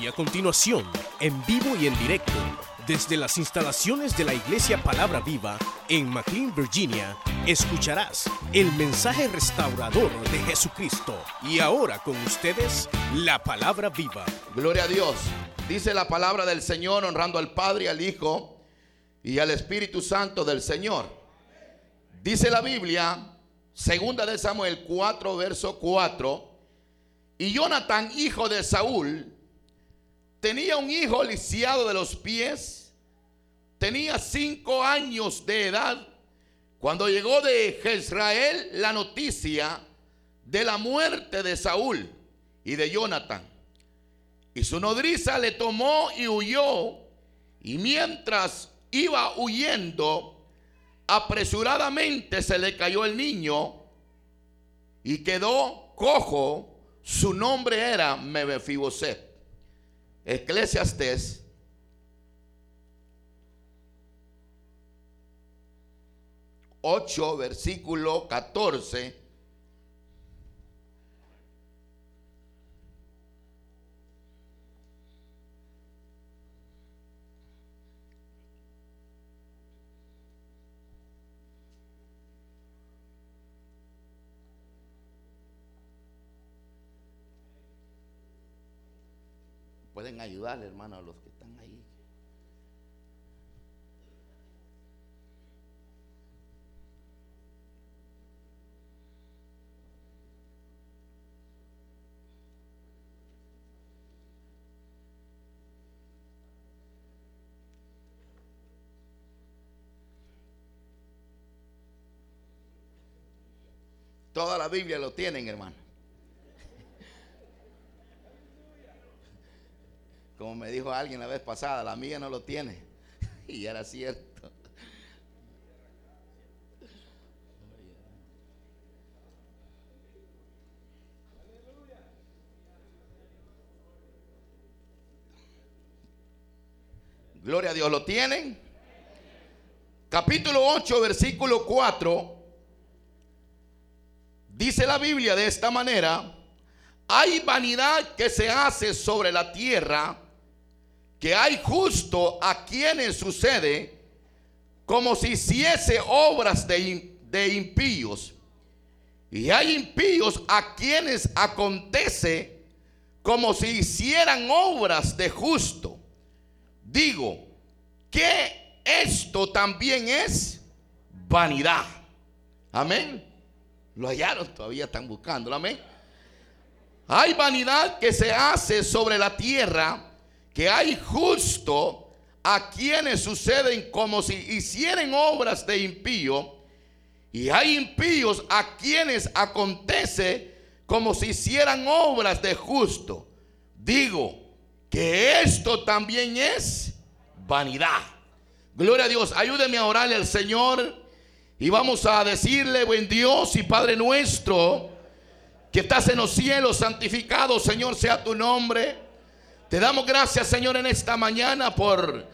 Y a continuación, en vivo y en directo, desde las instalaciones de la Iglesia Palabra Viva en McLean, Virginia, escucharás el mensaje restaurador de Jesucristo. Y ahora con ustedes, la Palabra Viva. Gloria a Dios. Dice la palabra del Señor honrando al Padre, al Hijo y al Espíritu Santo del Señor. Dice la Biblia, segunda de Samuel 4, verso 4, y Jonathan, hijo de Saúl, tenía un hijo lisiado de los pies, tenía cinco años de edad, cuando llegó de Jezrael la noticia de la muerte de Saúl y de Jonathan. Y su nodriza le tomó y huyó, y mientras iba huyendo, apresuradamente se le cayó el niño y quedó cojo. Su nombre era Mebefiboset. Eclesiastes ocho versículo 14 Pueden ayudarle, hermano, a los que están ahí. Toda la Biblia lo tienen, hermano. Como me dijo alguien la vez pasada, la mía no lo tiene. Y era cierto. Gloria a Dios, ¿lo tienen? Capítulo 8, versículo 4. Dice la Biblia de esta manera, hay vanidad que se hace sobre la tierra que hay justo a quienes sucede como si hiciese obras de, de impíos. Y hay impíos a quienes acontece como si hicieran obras de justo. Digo que esto también es vanidad. Amén. Lo hallaron, todavía están buscándolo. Amén. Hay vanidad que se hace sobre la tierra que hay justo a quienes suceden como si hicieran obras de impío, y hay impíos a quienes acontece como si hicieran obras de justo. Digo que esto también es vanidad. Gloria a Dios, ayúdeme a orarle al Señor y vamos a decirle, buen Dios y Padre nuestro, que estás en los cielos, santificado Señor sea tu nombre. Te damos gracias, Señor, en esta mañana por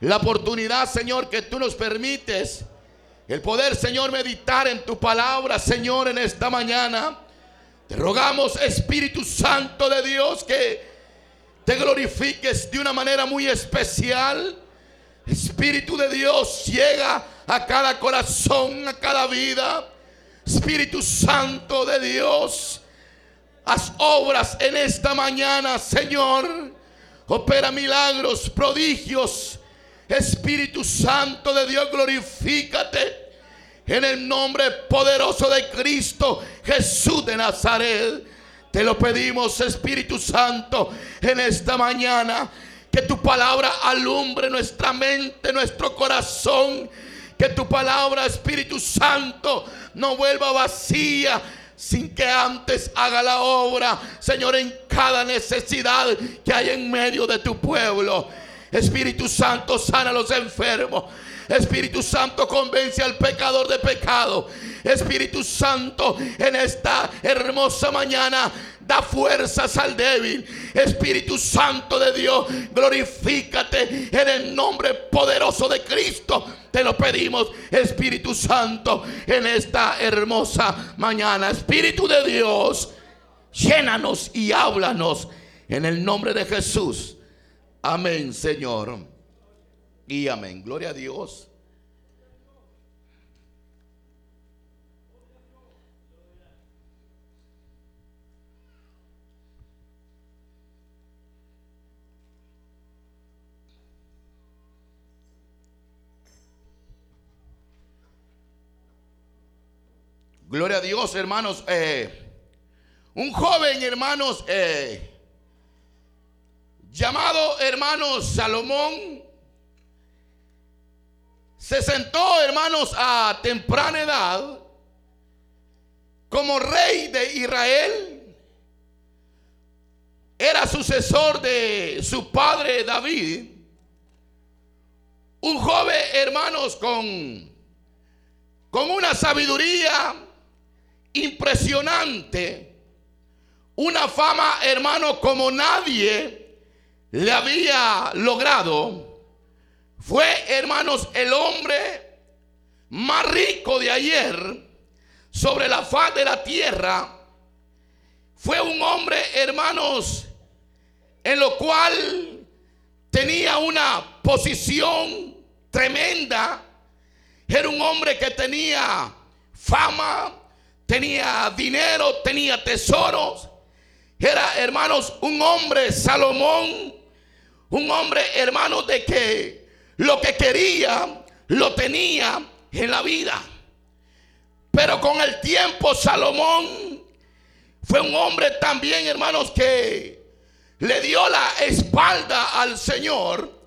la oportunidad, Señor, que tú nos permites. El poder, Señor, meditar en tu palabra, Señor, en esta mañana. Te rogamos, Espíritu Santo de Dios, que te glorifiques de una manera muy especial. Espíritu de Dios, llega a cada corazón, a cada vida. Espíritu Santo de Dios, haz obras en esta mañana, Señor. Opera milagros, prodigios. Espíritu Santo de Dios, glorifícate. En el nombre poderoso de Cristo Jesús de Nazaret. Te lo pedimos, Espíritu Santo, en esta mañana. Que tu palabra alumbre nuestra mente, nuestro corazón. Que tu palabra, Espíritu Santo, no vuelva vacía sin que antes haga la obra, Señor, en cada necesidad que hay en medio de tu pueblo. Espíritu Santo, sana a los enfermos. Espíritu Santo, convence al pecador de pecado. Espíritu Santo, en esta hermosa mañana, da fuerzas al débil. Espíritu Santo de Dios, glorifícate en el nombre poderoso de Cristo. Te lo pedimos, Espíritu Santo, en esta hermosa mañana. Espíritu de Dios, llénanos y háblanos En el nombre de Jesús. Amén, Señor. Y amén. Gloria a Dios. Gloria a Dios, hermanos. Eh, un joven, hermanos, eh, llamado hermanos Salomón, se sentó, hermanos, a temprana edad como rey de Israel. Era sucesor de su padre David. Un joven, hermanos, con, con una sabiduría impresionante, una fama, hermano, como nadie le había logrado. Fue, hermanos, el hombre más rico de ayer sobre la faz de la tierra. Fue un hombre, hermanos, en lo cual tenía una posición tremenda. Era un hombre que tenía fama, tenía dinero, tenía tesoros. Era, hermanos, un hombre, Salomón, un hombre, hermano, de que lo que quería lo tenía en la vida. Pero con el tiempo Salomón fue un hombre también, hermanos, que le dio la espalda al Señor.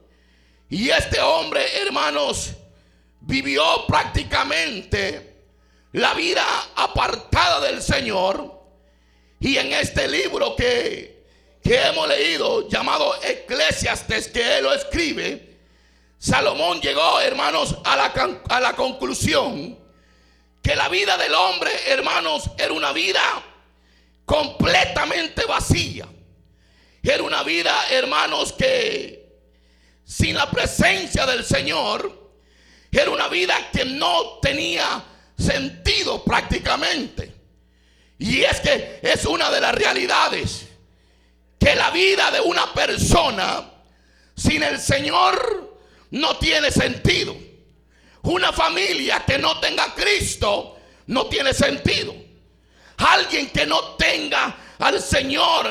Y este hombre, hermanos, vivió prácticamente la vida apartada del Señor. Y en este libro que, que hemos leído, llamado Eclesiastes, que él lo escribe, Salomón llegó, hermanos, a la, a la conclusión que la vida del hombre, hermanos, era una vida completamente vacía. Era una vida, hermanos, que sin la presencia del Señor, era una vida que no tenía sentido prácticamente. Y es que es una de las realidades que la vida de una persona sin el Señor no tiene sentido. Una familia que no tenga Cristo no tiene sentido. Alguien que no tenga al Señor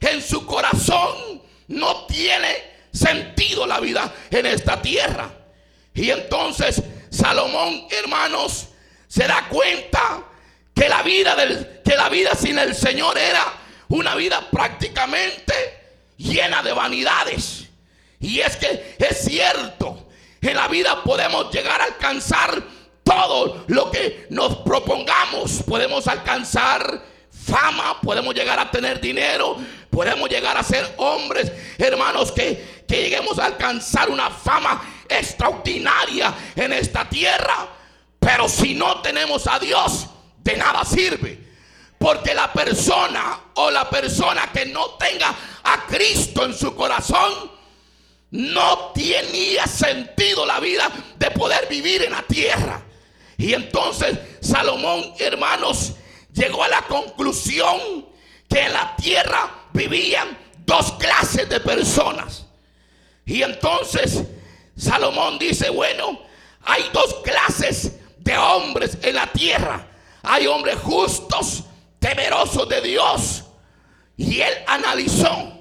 en su corazón no tiene sentido la vida en esta tierra. Y entonces Salomón, hermanos, se da cuenta que la vida del, que la vida sin el Señor era una vida prácticamente llena de vanidades. Y es que es cierto, en la vida podemos llegar a alcanzar todo lo que nos propongamos. Podemos alcanzar fama, podemos llegar a tener dinero, podemos llegar a ser hombres, hermanos, que, que lleguemos a alcanzar una fama extraordinaria en esta tierra. Pero si no tenemos a Dios, de nada sirve. Porque la persona o la persona que no tenga a Cristo en su corazón, no tenía sentido la vida de poder vivir en la tierra. Y entonces Salomón, hermanos, llegó a la conclusión que en la tierra vivían dos clases de personas. Y entonces Salomón dice, bueno, hay dos clases de hombres en la tierra. Hay hombres justos, temerosos de Dios. Y él analizó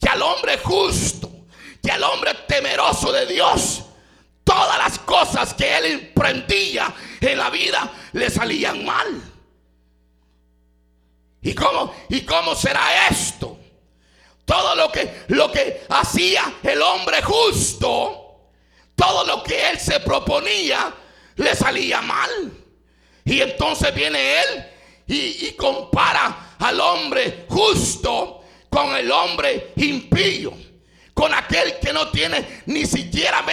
que al hombre justo, que al hombre temeroso de Dios, todas las cosas que él emprendía en la vida le salían mal. ¿Y cómo, y cómo será esto? Todo lo que, lo que hacía el hombre justo, todo lo que él se proponía, le salía mal. Y entonces viene él y, compara al hombre justo con el hombre impío. Con aquel que no tiene ni siquiera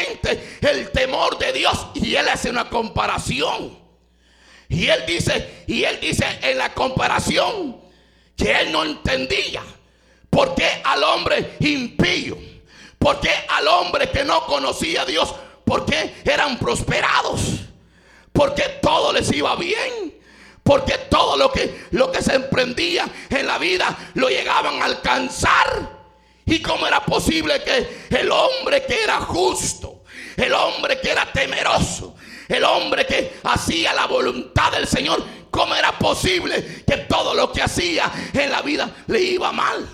el temor de Dios. Y él hace una comparación. Y él dice, y él dice en la comparación que él no entendía. ¿Por qué al hombre impío? ¿Por qué al hombre que no conocía a Dios? ¿Por qué eran prosperados? porque todo les iba bien. Porque todo lo que, lo que se emprendía en la vida lo llegaban a alcanzar. Posible que el hombre que era justo, el hombre que era temeroso, el hombre que hacía la voluntad del Señor, cómo era posible que todo lo que hacía en la vida le iba mal?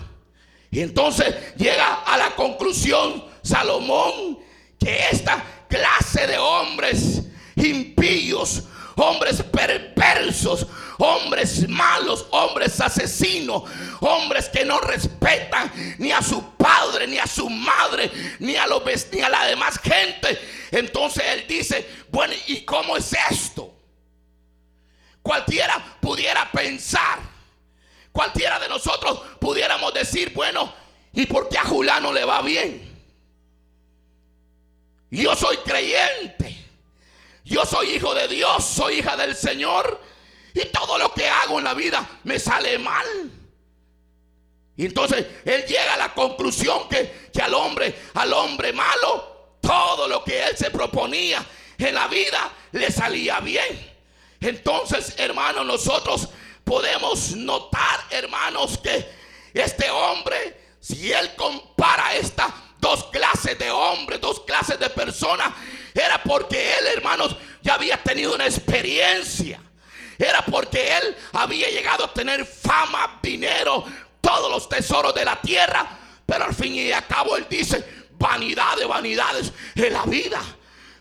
Y entonces llega a la conclusión Salomón que esta clase de hombres impíos, hombres perversos, hombres malos, hombres asesinos, hombres que no respetan ni a su padre, ni a su madre, ni a, los, ni a la demás gente. Entonces él dice, bueno, ¿y cómo es esto? Cualquiera pudiera pensar, cualquiera de nosotros pudiéramos decir, bueno, ¿y por qué a Julano le va bien? Yo soy creyente. Yo soy hijo de Dios, soy hija del Señor. Y todo lo que hago en la vida me sale mal. Y entonces él llega a la conclusión que, que al hombre, al hombre malo, todo lo que él se proponía en la vida le salía bien. Entonces, hermanos, nosotros podemos notar, hermanos, que este hombre, si él compara esta dos clases de hombres, dos clases de personas, era porque él, hermanos, ya había tenido una experiencia. Era porque él había llegado a tener fama, dinero, todos los tesoros de la tierra. Pero al fin y al cabo él dice, vanidad de vanidades en la vida.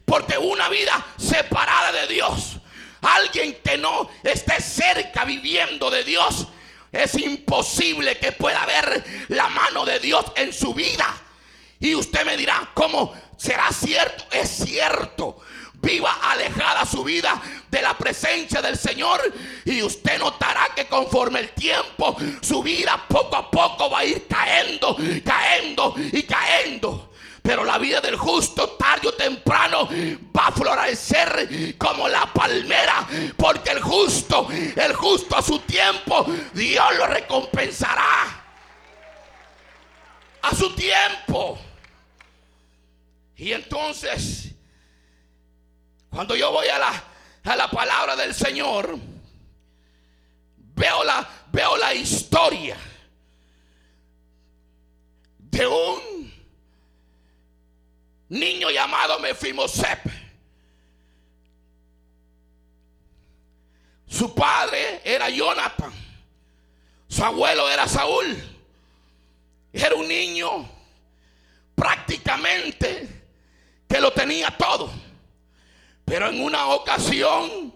Porque una vida separada de Dios, alguien que no esté cerca viviendo de Dios, es imposible que pueda ver la mano de Dios en su vida. Y usted me dirá, ¿cómo será cierto? Es cierto. Viva alejada su vida de la presencia del Señor y usted notará que conforme el tiempo su vida poco a poco va a ir cayendo, cayendo y cayendo. Pero la vida del justo tarde o temprano va a florecer como la palmera. Porque el justo, el justo a su tiempo, Dios lo recompensará. A su tiempo. Y entonces, cuando yo voy a la, a la palabra del Señor, veo la, veo la historia de un niño llamado Mefimosep. Su padre era Jonathan. Su abuelo era Saúl. Era un niño prácticamente que lo tenía todo. Pero en una ocasión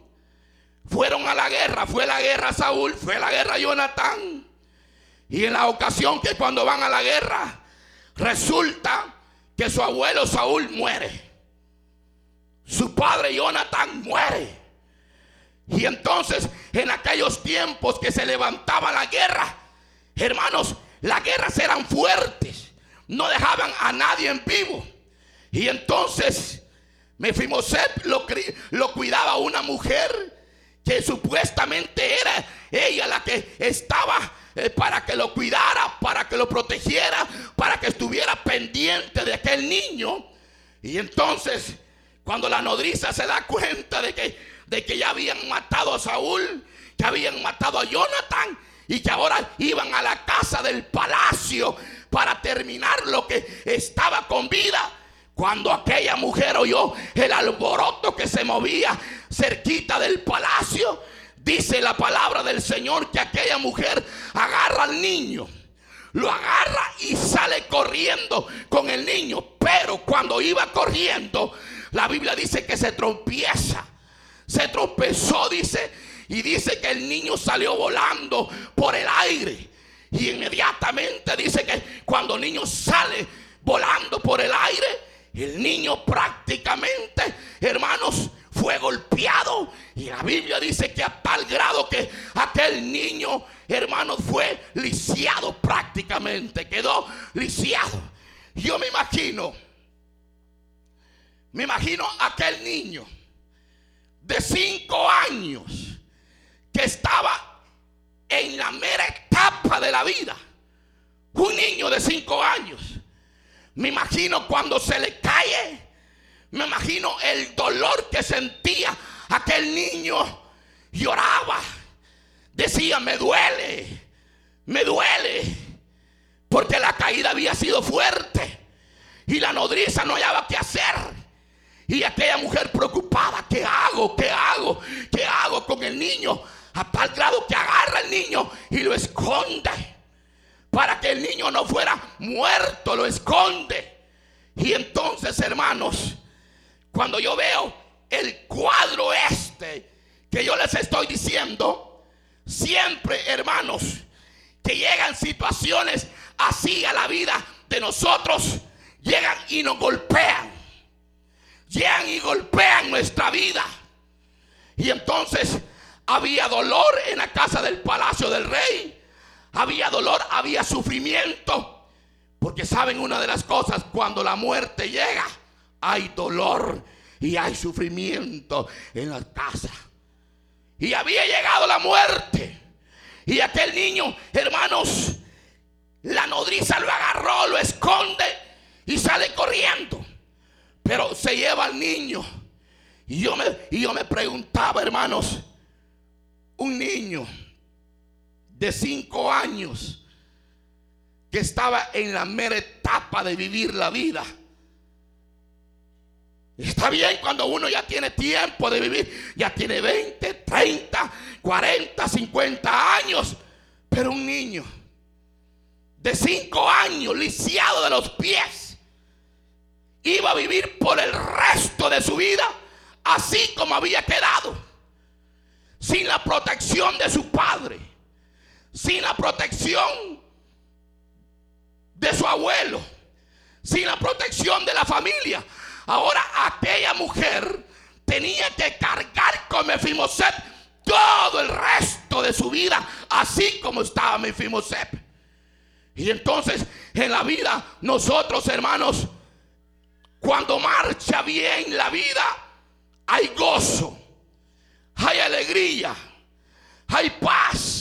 fueron a la guerra. Fue la guerra Saúl, fue la guerra Jonathan. Y en la ocasión que cuando van a la guerra, resulta que su abuelo Saúl muere. Su padre Jonathan muere. Y entonces en aquellos tiempos que se levantaba la guerra, hermanos, las guerras eran fuertes. No dejaban a nadie en vivo. Y entonces Mefiboset lo, lo cuidaba una mujer que supuestamente era ella la que estaba eh, para que lo cuidara, para que lo protegiera, para que estuviera pendiente de aquel niño. Y entonces, cuando la nodriza se da cuenta de que, de que ya habían matado a Saúl, que habían matado a Jonathan y que ahora iban a la casa del palacio para terminar lo que estaba con vida, cuando aquella mujer oyó el alboroto que se movía cerquita del palacio, dice la palabra del Señor que aquella mujer agarra al niño, lo agarra y sale corriendo con el niño. Pero cuando iba corriendo, la Biblia dice que se trompieza, se tropezó, dice, y dice que el niño salió volando por el aire. Y inmediatamente dice que cuando el niño sale volando por el aire, el niño prácticamente, hermanos, fue golpeado. Y la Biblia dice que a tal grado que aquel niño, hermanos, fue lisiado prácticamente. Quedó lisiado. Yo me imagino, me imagino aquel niño de cinco años que estaba en la mera etapa de la vida. Un niño de cinco años me imagino cuando se le cae. Me imagino el dolor que sentía aquel niño. Lloraba. Decía, me duele. Me duele. Porque la caída había sido fuerte. Y la nodriza no hallaba qué hacer. Y aquella mujer preocupada, ¿qué hago? ¿Qué hago? ¿Qué hago con el niño? A tal grado que agarra al niño y lo esconde. Para que el niño no fuera muerto, lo esconde. Y entonces, hermanos, cuando yo veo el cuadro este que yo les estoy diciendo, siempre, hermanos, que llegan situaciones así a la vida de nosotros, llegan y nos golpean. Llegan y golpean nuestra vida. Y entonces había dolor en la casa del palacio del rey. Había dolor, había sufrimiento. Porque saben una de las cosas, cuando la muerte llega, hay dolor y hay sufrimiento en la casa. Y había llegado la muerte. Y aquel niño, hermanos, la nodriza lo agarró, lo esconde y sale corriendo. Pero se lleva al niño. Y yo me, y yo me preguntaba, hermanos, un niño de cinco años que estaba en la mera etapa de vivir la vida. Está bien cuando uno ya tiene tiempo de vivir, ya tiene 20, 30, 40, 50 años, pero un niño de 5 años, lisiado de los pies, iba a vivir por el resto de su vida así como había quedado, sin la protección de su padre, sin la protección de su abuelo, sin la protección de la familia. Ahora aquella mujer tenía que cargar con Mefiboset todo el resto de su vida, así como estaba Mefiboset. Y entonces en la vida nosotros, hermanos, cuando marcha bien la vida, hay gozo, hay alegría, hay paz.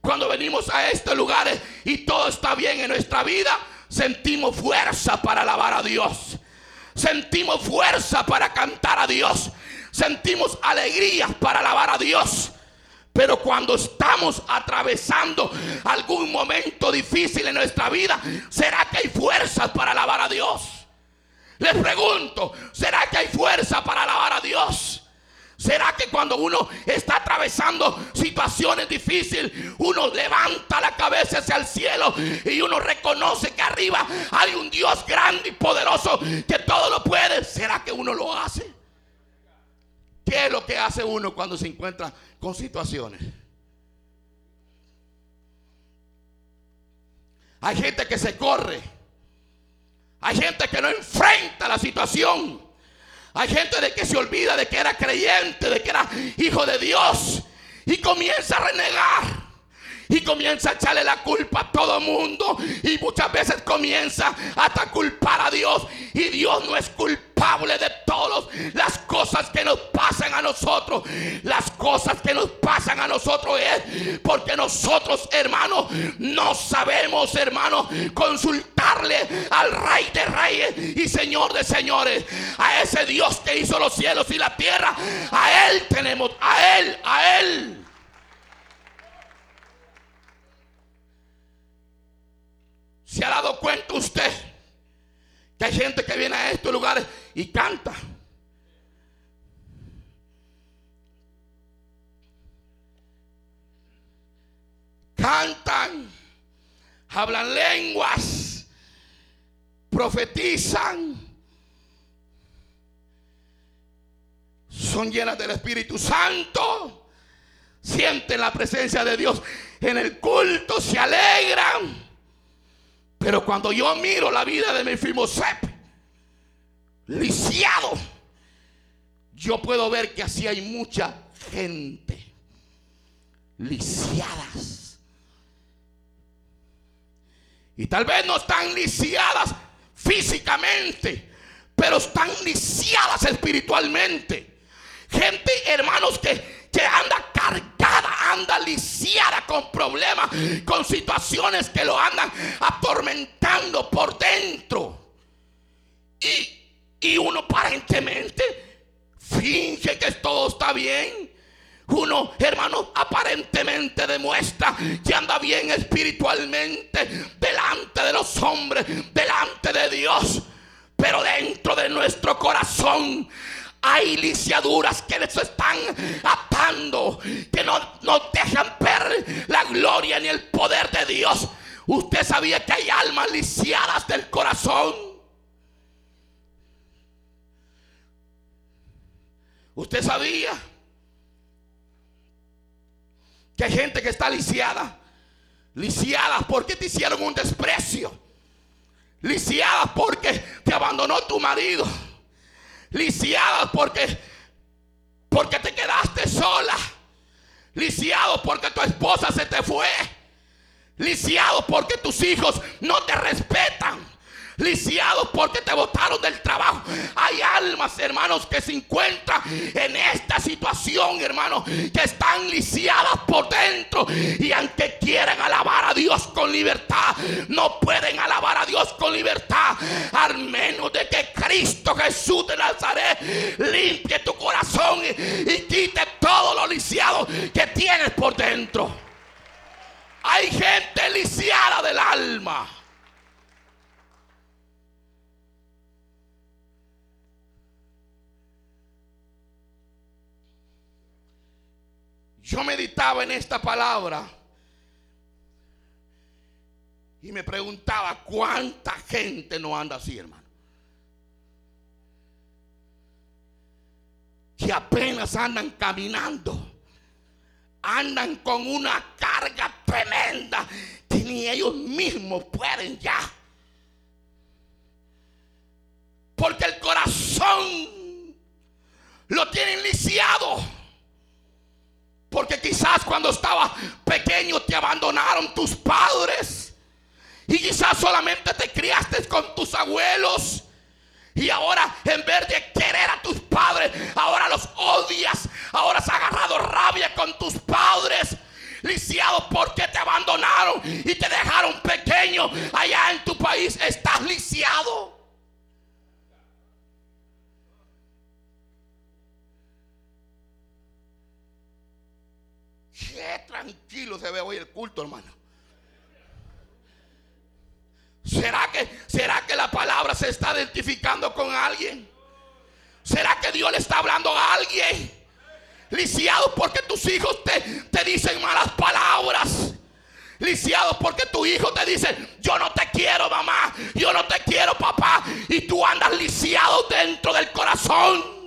Cuando venimos a estos lugares y todo está bien en nuestra vida, sentimos fuerza para alabar a Dios. Sentimos fuerza para cantar a Dios. Sentimos alegría para alabar a Dios. Pero cuando estamos atravesando algún momento difícil en nuestra vida, ¿será que hay fuerzas para alabar a Dios? Les pregunto, ¿será que hay fuerza para alabar a Dios? ¿Será que cuando uno está atravesando situaciones difíciles, uno levanta la cabeza hacia el cielo y uno reconoce que arriba hay un Dios grande y poderoso que todo lo puede? ¿Será que uno lo hace? ¿Qué es lo que hace uno cuando se encuentra con situaciones? Hay gente que se corre. Hay gente que no enfrenta la situación. Hay gente de que se olvida de que era creyente, de que era hijo de Dios y comienza a renegar. Y comienza a echarle la culpa a todo mundo. Y muchas veces comienza hasta culpar a Dios. Y Dios no es culpable de todas las cosas que nos pasan a nosotros. Las cosas que nos pasan a nosotros es porque nosotros, hermanos, no sabemos, hermanos, consultarle al Rey de Reyes y Señor de Señores. A ese Dios que hizo los cielos y la tierra. A Él tenemos, a Él, a Él. ¿Se ha dado cuenta usted que hay gente que viene a estos lugares y canta? Cantan, hablan lenguas, profetizan, son llenas del Espíritu Santo, sienten la presencia de Dios en el culto, se alegran pero cuando yo miro la vida de Mefiboset, lisiado, yo puedo ver que así hay mucha gente lisiadas. Y tal vez no están lisiadas físicamente, pero están lisiadas espiritualmente. Gente, hermanos, que que anda cargada, anda lisiada con problemas, con situaciones que lo andan atormentando por dentro. Y, y uno aparentemente finge que todo está bien. Uno, hermano, aparentemente demuestra que anda bien espiritualmente delante de los hombres, delante de Dios. Pero dentro de nuestro corazón hay lisiaduras que nos están atando, que no nos dejan ver la gloria ni el poder de Dios. Usted sabía que hay almas lisiadas del corazón. Usted sabía que hay gente que está lisiada. Lisiadas porque te hicieron un desprecio. Lisiadas porque te abandonó tu marido lisiados porque, porque te quedaste sola. Lisiados porque tu esposa se te fue. Lisiados porque tus hijos no te respetan lisiados porque te botaron del trabajo. Hay almas, hermanos, que se encuentran en esta situación, hermanos, que están lisiadas por dentro y aunque quieren alabar a Dios con libertad, no pueden alabar a Dios con libertad, al menos de que Cristo Jesús de Nazaret limpie tu corazón y, y quite todo lo lisiado que tienes por dentro. Hay gente lisiada del alma. Yo meditaba en esta palabra y me preguntaba cuánta gente no anda así, hermano. Que apenas andan caminando. Andan con una carga tremenda que ni ellos mismos pueden ya. Porque el corazón lo tienen lisiado. Porque quizás cuando estabas pequeño te abandonaron tus padres. Y quizás solamente te criaste con tus abuelos. Y ahora en vez de querer a tus padres, ahora los odias. Ahora has agarrado rabia con tus padres. Lisiado porque te abandonaron y te dejaron pequeño. Allá en tu país estás lisiado. Qué tranquilo se ve hoy el culto, hermano. ¿Será que, ¿Será que la palabra se está identificando con alguien? ¿Será que Dios le está hablando a alguien? Lisiado porque tus hijos te, te dicen malas palabras. Lisiado porque tu hijo te dice, yo no te quiero mamá, yo no te quiero papá. Y tú andas lisiado dentro del corazón.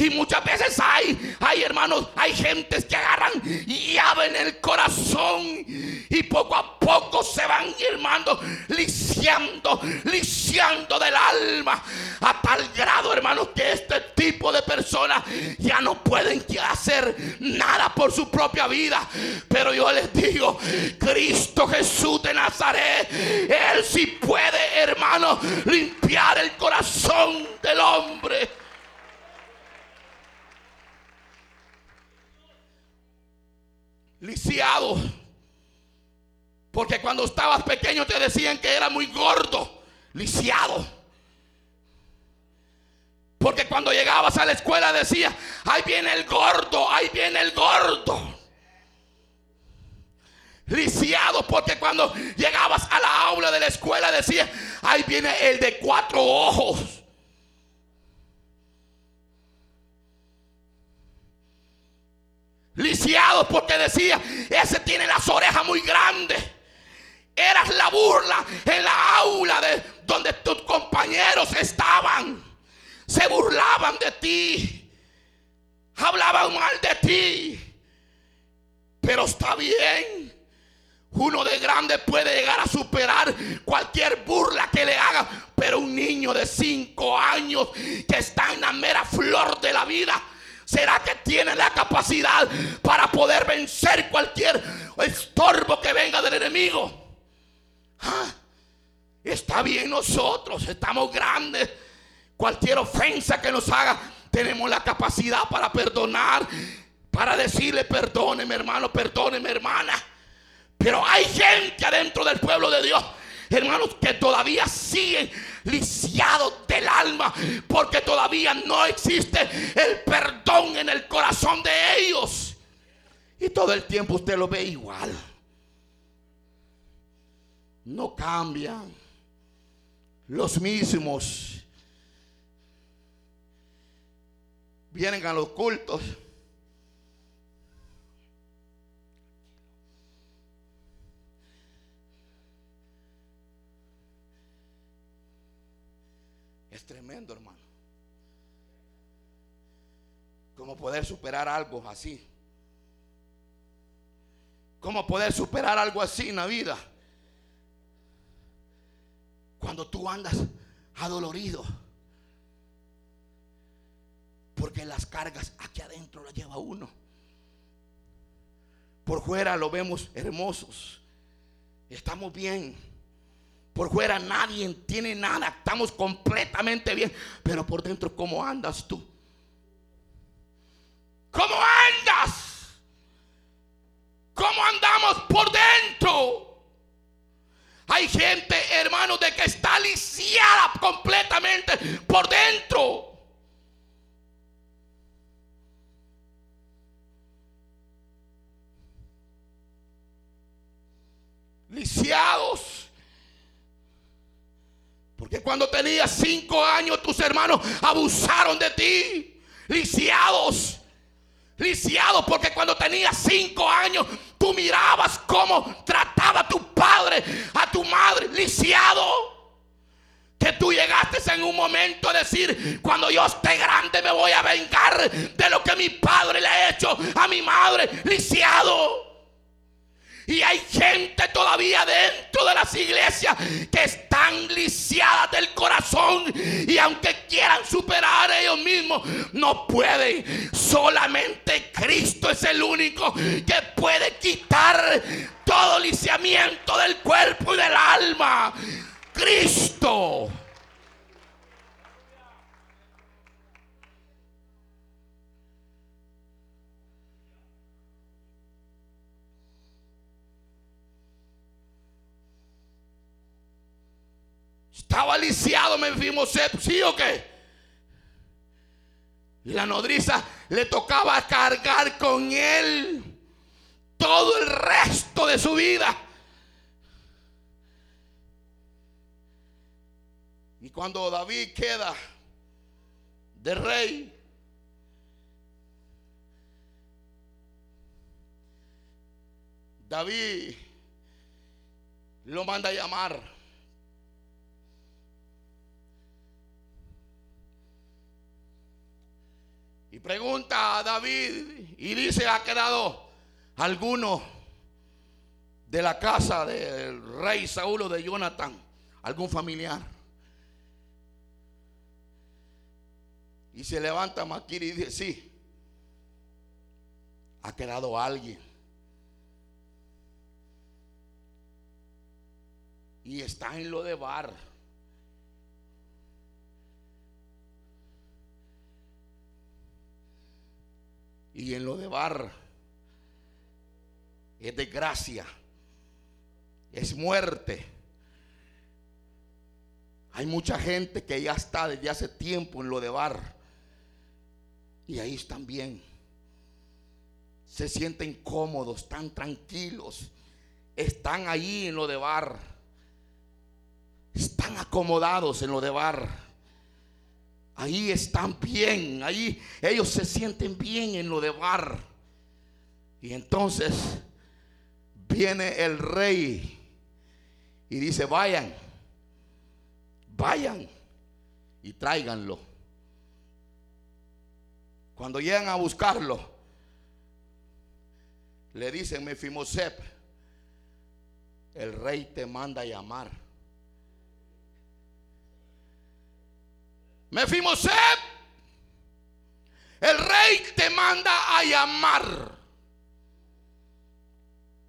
Y muchas veces hay, hay hermanos, hay gentes que agarran llave en el corazón y poco a poco se van, hermano, lisiando, lisiando del alma. A tal grado, hermanos, que este tipo de personas ya no pueden hacer nada por su propia vida. Pero yo les digo, Cristo Jesús de Nazaret, Él sí puede, hermano, limpiar el corazón del hombre. Lisiado. Porque cuando estabas pequeño te decían que era muy gordo, lisiado. Porque cuando llegabas a la escuela decía, ahí viene el gordo, ahí viene el gordo. Lisiado porque cuando llegabas a la aula de la escuela decía, ahí viene el de cuatro ojos. Lisiados porque decía, ese tiene las orejas muy grandes. Eras la burla en la aula de donde tus compañeros estaban. Se burlaban de ti. Hablaban mal de ti. Pero está bien. Uno de grande puede llegar a superar cualquier burla que le haga. Pero un niño de cinco años que está en la mera flor de la vida ¿Será que tiene la capacidad para poder vencer cualquier estorbo que venga del enemigo? Ah, está bien nosotros, estamos grandes. Cualquier ofensa que nos haga, tenemos la capacidad para perdonar, para decirle perdóneme hermano, perdóneme hermana. Pero hay gente adentro del pueblo de Dios hermanos, que todavía siguen lisiados del alma, porque todavía no existe el perdón en el corazón de ellos. Y todo el tiempo usted lo ve igual. No cambian. los mismos vienen a los cultos. Poder superar algo así? ¿Cómo poder superar algo así en la vida? Cuando tú andas adolorido. Porque las cargas aquí adentro las lleva uno. Por fuera lo vemos hermosos. Estamos bien. Por fuera nadie tiene nada. Estamos completamente bien. Pero por dentro, ¿cómo andas tú? ¿Cómo andas? ¿Cómo andamos por dentro? Hay gente, hermano, de que está lisiada completamente por dentro. Lisiados. Porque cuando tenías cinco años tus hermanos abusaron de ti. Lisiados. Lisiados porque cuando tenías cinco años tú mirabas cómo trataba a tu padre, a tu madre. Lisiado. Que tú llegaste en un momento a decir, cuando yo esté grande me voy a vengar de lo que mi padre le ha hecho a mi madre. Lisiado. Y hay gente todavía dentro de las iglesias que están lisiadas del corazón. Y aunque quieran superar ellos mismos, no pueden. Solamente Cristo es el único que puede quitar todo lisiamiento del cuerpo y del alma. Cristo. Estaba lisiado Mefiboset, ¿sí o qué? Y la nodriza le tocaba cargar con él todo el resto de su vida. Y cuando David queda de rey, David lo manda a llamar. Pregunta a David y dice, ¿ha quedado alguno de la casa del rey Saúl o de Jonathan? ¿Algún familiar? Y se levanta Maquir y dice, sí, ha quedado alguien. Y está en lo de bar. Y en lo de bar es desgracia, es muerte. Hay mucha gente que ya está desde hace tiempo en lo de bar. Y ahí están bien. Se sienten cómodos, están tranquilos. Están ahí en lo de bar. Están acomodados en lo de bar. Ahí están bien, ahí ellos se sienten bien en lo de bar. Y entonces viene el rey y dice, vayan, vayan y tráiganlo. Cuando llegan a buscarlo, le dicen, Mefimosep, el rey te manda a llamar. Mefiboset, el rey te manda a llamar.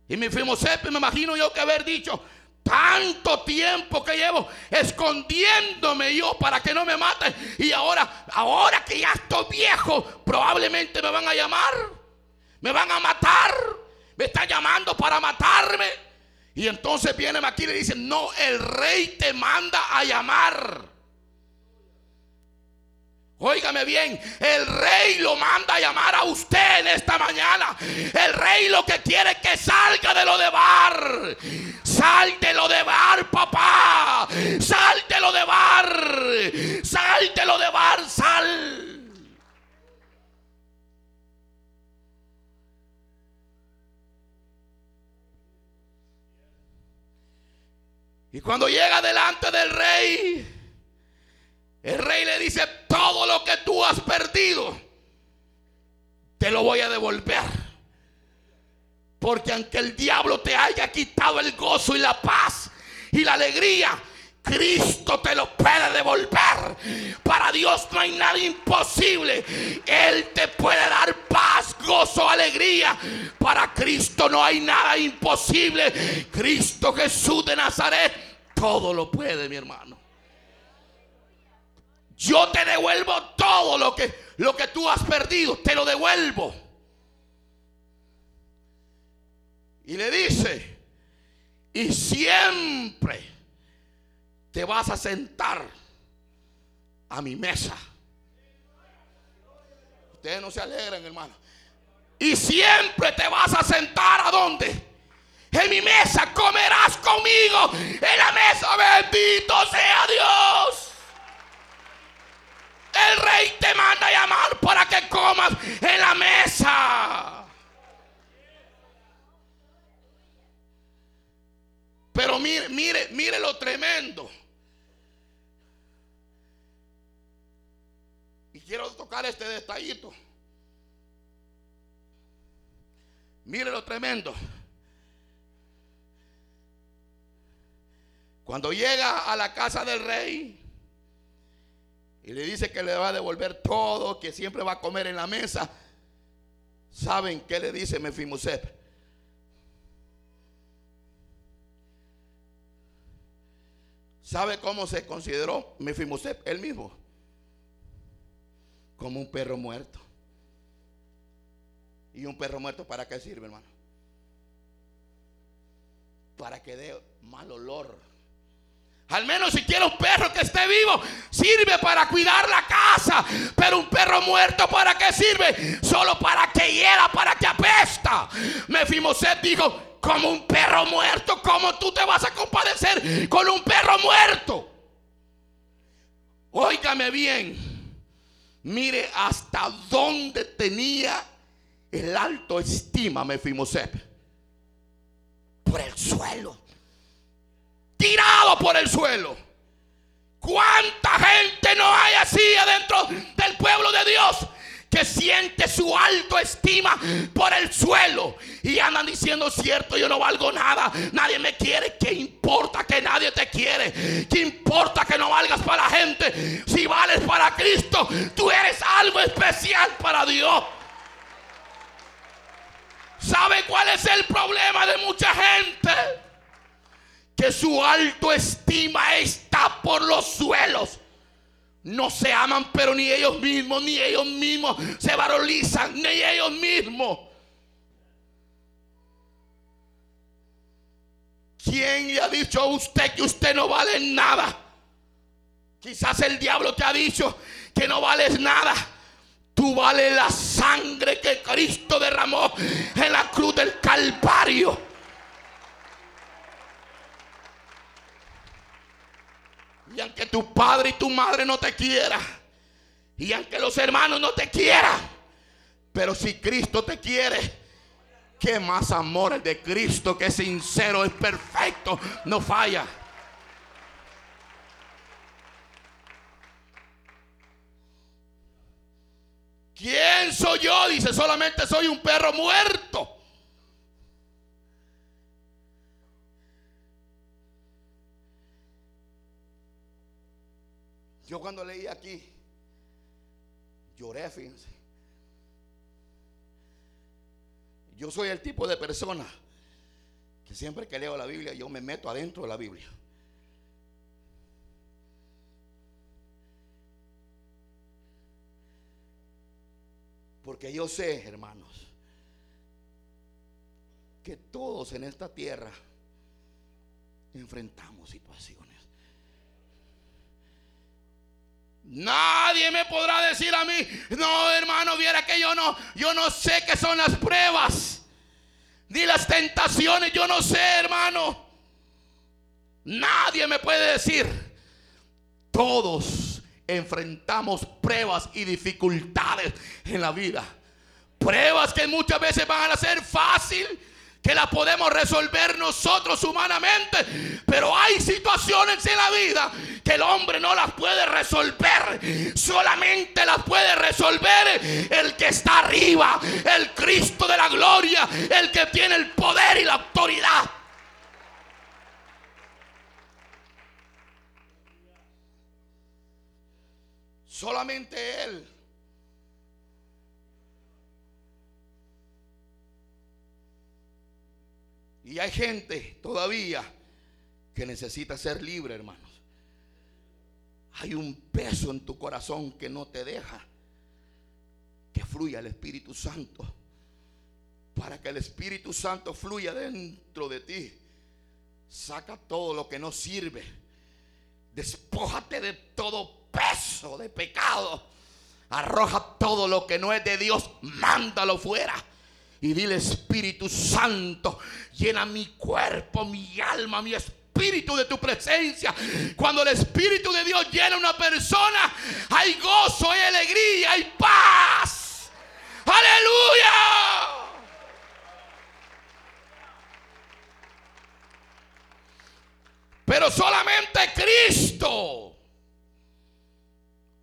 Y Mefiboset, me imagino yo que haber dicho, tanto tiempo que llevo escondiéndome yo para que no me maten. Y ahora, ahora que ya estoy viejo, probablemente me van a llamar. Me van a matar. Me está llamando para matarme. Y entonces viene aquí y le dice, no, el rey te manda a llamar. Óigame bien, el rey lo manda a llamar a usted en esta mañana. El rey lo que quiere es que salga de lo de bar. Sal de lo de bar, papá. Sal de lo de bar lo de Barzal. Y cuando llega delante del rey, el rey le dice, todo lo que tú has perdido, te lo voy a devolver. Porque aunque el diablo te haya quitado el gozo y la paz y la alegría, Cristo te lo puede devolver. Para Dios no hay nada imposible. Él te puede dar paz, gozo, alegría. Para Cristo no hay nada imposible. Cristo Jesús de Nazaret todo lo puede, mi hermano. Yo te devuelvo todo lo que, lo que tú has perdido. Te lo devuelvo. Y le dice, y siempre te vas a sentar a mi mesa. Ustedes no se alegran, hermano. Y siempre te vas a sentar a dónde? En mi mesa comerás conmigo. En la mesa, bendito sea Dios. El rey te manda a llamar para que comas en la mesa. Pero mire, mire, mire lo tremendo. quiero tocar este detallito. Mire lo tremendo. Cuando llega a la casa del rey y le dice que le va a devolver todo, que siempre va a comer en la mesa, ¿saben qué le dice Mefimuset? ¿Sabe cómo se consideró Mefimuset? Él mismo como un perro muerto. ¿Y un perro muerto para qué sirve, hermano? Para que dé mal olor. Al menos si quiere un perro que esté vivo, sirve para cuidar la casa. Pero un perro muerto, ¿para qué sirve? Solo para que hiera, para que apesta. Mefiboset dijo, como un perro muerto, ¿cómo tú te vas a compadecer con un perro muerto? Óigame bien. Mire hasta dónde tenía el alto estima Mefiboset. Por el suelo. Tirado por el suelo. ¿Cuánta gente no hay así adentro del pueblo de Dios? que siente su alto estima por el suelo y andan diciendo cierto, yo no valgo nada, nadie me quiere, ¿qué importa que nadie te quiere? ¿Qué importa que no valgas para la gente? Si vales para Cristo, tú eres algo especial para Dios. ¿Sabe cuál es el problema de mucha gente? Que su alto estima está por los suelos. No se aman, pero ni ellos mismos, ni ellos mismos se varolizan, ni ellos mismos. ¿Quién le ha dicho a usted que usted no vale nada? Quizás el diablo te ha dicho que no vales nada. Tú vales la sangre que Cristo derramó en la cruz del Calvario. Y aunque tu padre y tu madre no te quieran, y aunque los hermanos no te quieran, pero si Cristo te quiere, qué más amor el de Cristo que es sincero, es perfecto, no falla. ¿Quién soy yo? Dice, solamente soy un perro muerto. Yo cuando leí aquí, lloré, fíjense. Yo soy el tipo de persona que siempre que leo la Biblia, yo me meto adentro de la Biblia. Porque yo sé, hermanos, que todos en esta tierra enfrentamos situaciones. Nadie me podrá decir a mí, no hermano, viera que yo no, yo no sé qué son las pruebas, ni las tentaciones, yo no sé hermano. Nadie me puede decir, todos enfrentamos pruebas y dificultades en la vida. Pruebas que muchas veces van a ser fácil, que la podemos resolver nosotros humanamente, pero hay situaciones en la vida que el hombre no las puede resolver, solamente las puede resolver el que está arriba, el Cristo de la gloria, el que tiene el poder y la autoridad. Solamente Él. Y hay gente todavía que necesita ser libre, hermanos. Hay un peso en tu corazón que no te deja que fluya el Espíritu Santo. Para que el Espíritu Santo fluya dentro de ti. Saca todo lo que no sirve. Despójate de todo peso de pecado. Arroja todo lo que no es de Dios. Mándalo fuera. Y dile Espíritu Santo, llena mi cuerpo, mi alma, mi espíritu de tu presencia. Cuando el Espíritu de Dios llena a una persona, hay gozo, hay alegría, hay paz. Aleluya. Pero solamente Cristo.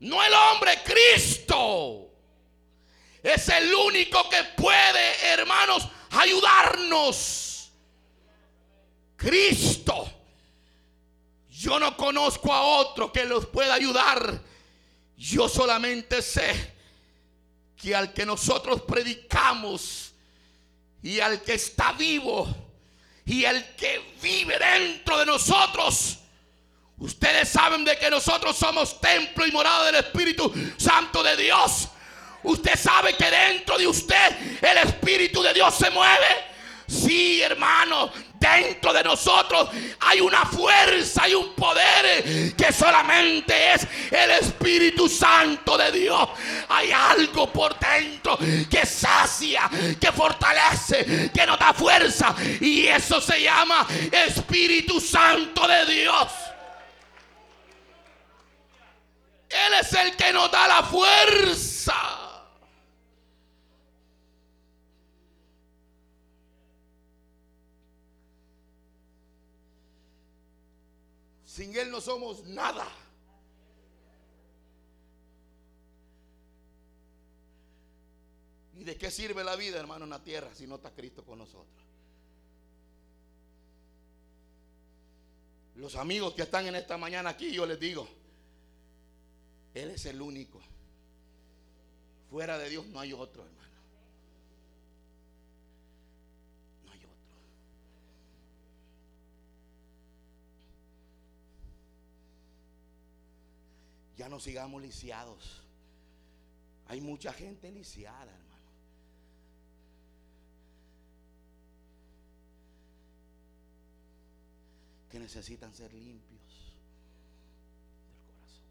No el hombre, Cristo es el único que puede, hermanos, ayudarnos. Cristo. Yo no conozco a otro que los pueda ayudar. Yo solamente sé que al que nosotros predicamos y al que está vivo y al que vive dentro de nosotros, ustedes saben de que nosotros somos templo y morada del Espíritu Santo de Dios. Usted sabe que dentro de usted el Espíritu de Dios se mueve. Sí, hermano, dentro de nosotros hay una fuerza, hay un poder que solamente es el Espíritu Santo de Dios. Hay algo por dentro que sacia, que fortalece, que nos da fuerza. Y eso se llama Espíritu Santo de Dios. Él es el que nos da la fuerza. Sin Él no somos nada. ¿Y de qué sirve la vida, hermano, en la tierra si no está Cristo con nosotros? Los amigos que están en esta mañana aquí, yo les digo, Él es el único. Fuera de Dios no hay otro, hermano. Ya no sigamos lisiados. Hay mucha gente lisiada, hermano. Que necesitan ser limpios del corazón.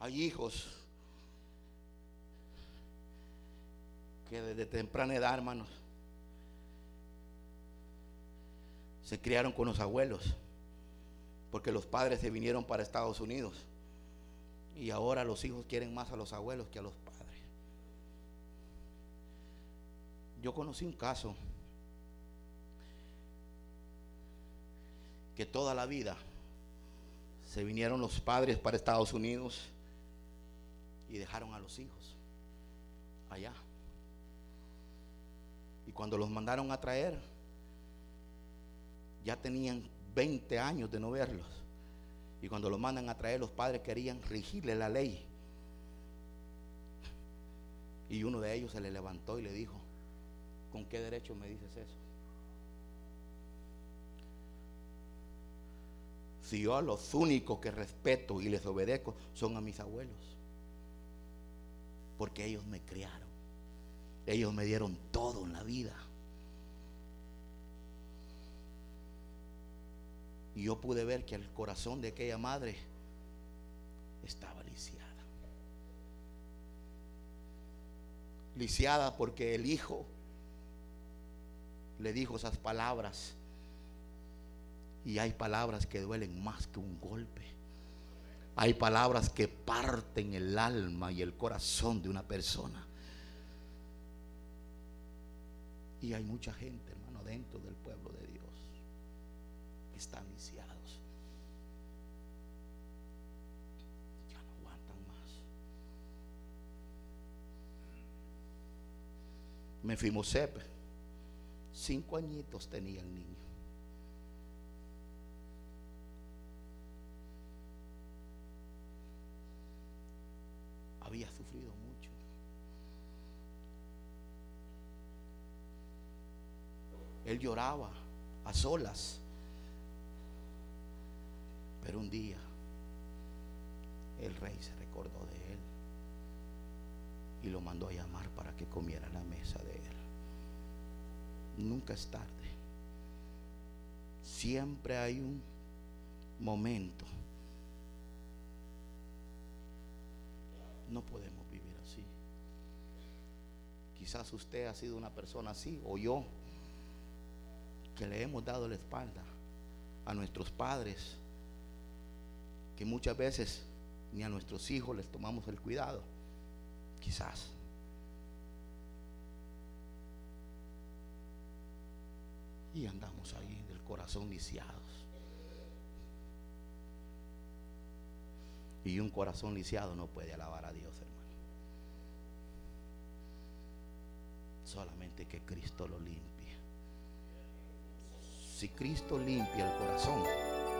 Hay hijos que desde temprana edad, hermanos, se criaron con los abuelos porque los padres se vinieron para Estados Unidos. Y ahora los hijos quieren más a los abuelos que a los padres. Yo conocí un caso que toda la vida se vinieron los padres para Estados Unidos y dejaron a los hijos allá. Y cuando los mandaron a traer, ya tenían 20 años de no verlos. Y cuando los mandan a traer, los padres querían rigirle la ley. Y uno de ellos se le levantó y le dijo, ¿con qué derecho me dices eso? Si yo a los únicos que respeto y les obedezco son a mis abuelos. Porque ellos me criaron. Ellos me dieron todo en la vida. Y yo pude ver que el corazón de aquella madre estaba lisiada. Lisiada porque el hijo le dijo esas palabras Y hay palabras que duelen más que un golpe. Hay palabras que parten el alma y el corazón de una persona. Y hay mucha gente, hermano, dentro del pueblo de Dios están lisiados. Ya no aguantan más. Me fuimos Sepe. Cinco añitos tenía el niño. Había sufrido mucho. Él lloraba a solas. Pero un día el rey se recordó de él y lo mandó a llamar para que comiera la mesa de él. Nunca es tarde. Siempre hay un momento. No podemos vivir así. Quizás usted ha sido una persona así o yo que le hemos dado la espalda a nuestros padres, que muchas veces ni a nuestros hijos les tomamos el cuidado. Quizás. Y andamos ahí del corazón lisiados. Y un corazón lisiado no puede alabar a Dios, hermano. Solamente que Cristo lo limpie. Si Cristo limpia el corazón.